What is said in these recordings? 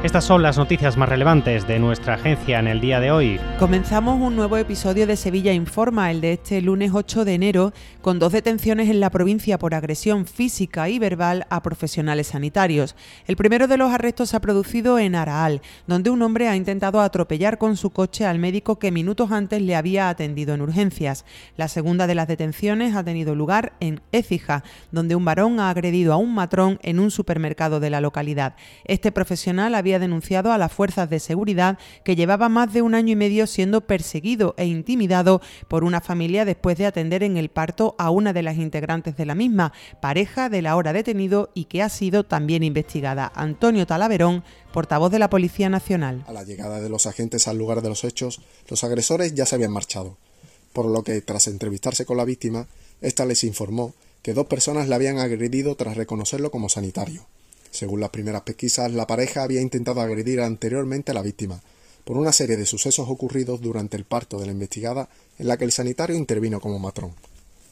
Estas son las noticias más relevantes de nuestra agencia en el día de hoy. Comenzamos un nuevo episodio de Sevilla Informa, el de este lunes 8 de enero, con dos detenciones en la provincia por agresión física y verbal a profesionales sanitarios. El primero de los arrestos se ha producido en Araal, donde un hombre ha intentado atropellar con su coche al médico que minutos antes le había atendido en urgencias. La segunda de las detenciones ha tenido lugar en Écija, donde un varón ha agredido a un matrón en un supermercado de la localidad. Este profesional había había denunciado a las fuerzas de seguridad que llevaba más de un año y medio siendo perseguido e intimidado por una familia después de atender en el parto a una de las integrantes de la misma, pareja del ahora detenido y que ha sido también investigada. Antonio Talaverón, portavoz de la Policía Nacional. A la llegada de los agentes al lugar de los hechos, los agresores ya se habían marchado, por lo que tras entrevistarse con la víctima, ésta les informó que dos personas le habían agredido tras reconocerlo como sanitario. Según las primeras pesquisas, la pareja había intentado agredir anteriormente a la víctima, por una serie de sucesos ocurridos durante el parto de la investigada en la que el sanitario intervino como matrón.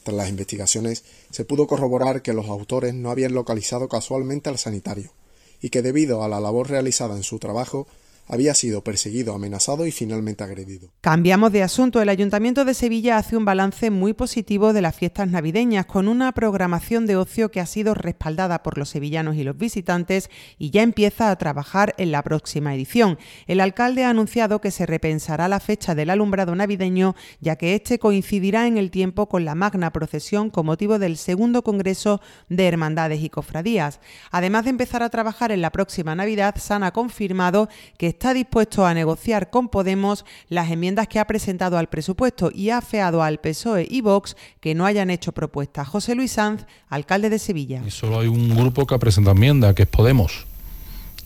Tras las investigaciones, se pudo corroborar que los autores no habían localizado casualmente al sanitario, y que debido a la labor realizada en su trabajo, había sido perseguido, amenazado y finalmente agredido. Cambiamos de asunto. El Ayuntamiento de Sevilla hace un balance muy positivo de las fiestas navideñas, con una programación de ocio que ha sido respaldada por los sevillanos y los visitantes y ya empieza a trabajar en la próxima edición. El alcalde ha anunciado que se repensará la fecha del alumbrado navideño, ya que este coincidirá en el tiempo con la magna procesión con motivo del segundo Congreso de Hermandades y Cofradías. Además de empezar a trabajar en la próxima Navidad, San ha confirmado que está dispuesto a negociar con Podemos las enmiendas que ha presentado al presupuesto y ha afeado al PSOE y Vox que no hayan hecho propuestas. José Luis Sanz, alcalde de Sevilla. Y solo hay un grupo que ha presentado enmienda, que es Podemos.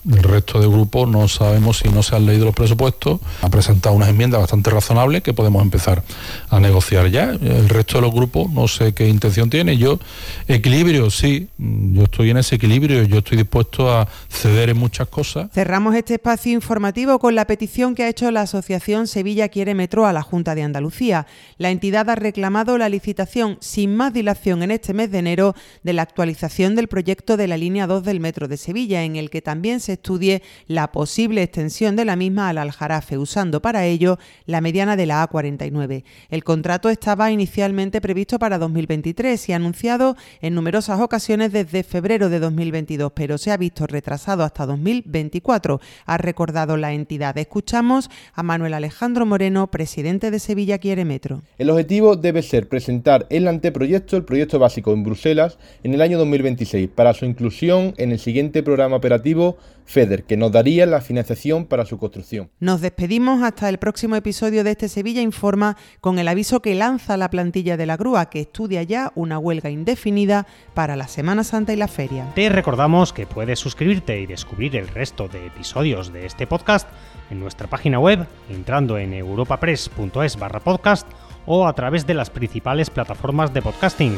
El resto de grupos no sabemos si no se han leído los presupuestos. Ha presentado unas enmiendas bastante razonables que podemos empezar a negociar ya. El resto de los grupos no sé qué intención tiene. Yo, equilibrio, sí, yo estoy en ese equilibrio, yo estoy dispuesto a ceder en muchas cosas. Cerramos este espacio informativo con la petición que ha hecho la Asociación Sevilla Quiere Metro a la Junta de Andalucía. La entidad ha reclamado la licitación sin más dilación en este mes de enero de la actualización del proyecto de la línea 2 del Metro de Sevilla, en el que también estudie la posible extensión de la misma al Aljarafe, usando para ello la mediana de la A49. El contrato estaba inicialmente previsto para 2023 y anunciado en numerosas ocasiones desde febrero de 2022, pero se ha visto retrasado hasta 2024, ha recordado la entidad. Escuchamos a Manuel Alejandro Moreno, presidente de Sevilla Quiere Metro. El objetivo debe ser presentar el anteproyecto, el proyecto básico en Bruselas, en el año 2026, para su inclusión en el siguiente programa operativo FEDER, que nos daría la financiación para su construcción. Nos despedimos hasta el próximo episodio de este Sevilla Informa con el aviso que lanza la plantilla de la grúa, que estudia ya una huelga indefinida para la Semana Santa y la feria. Te recordamos que puedes suscribirte y descubrir el resto de episodios de este podcast en nuestra página web entrando en europapress.es barra podcast o a través de las principales plataformas de podcasting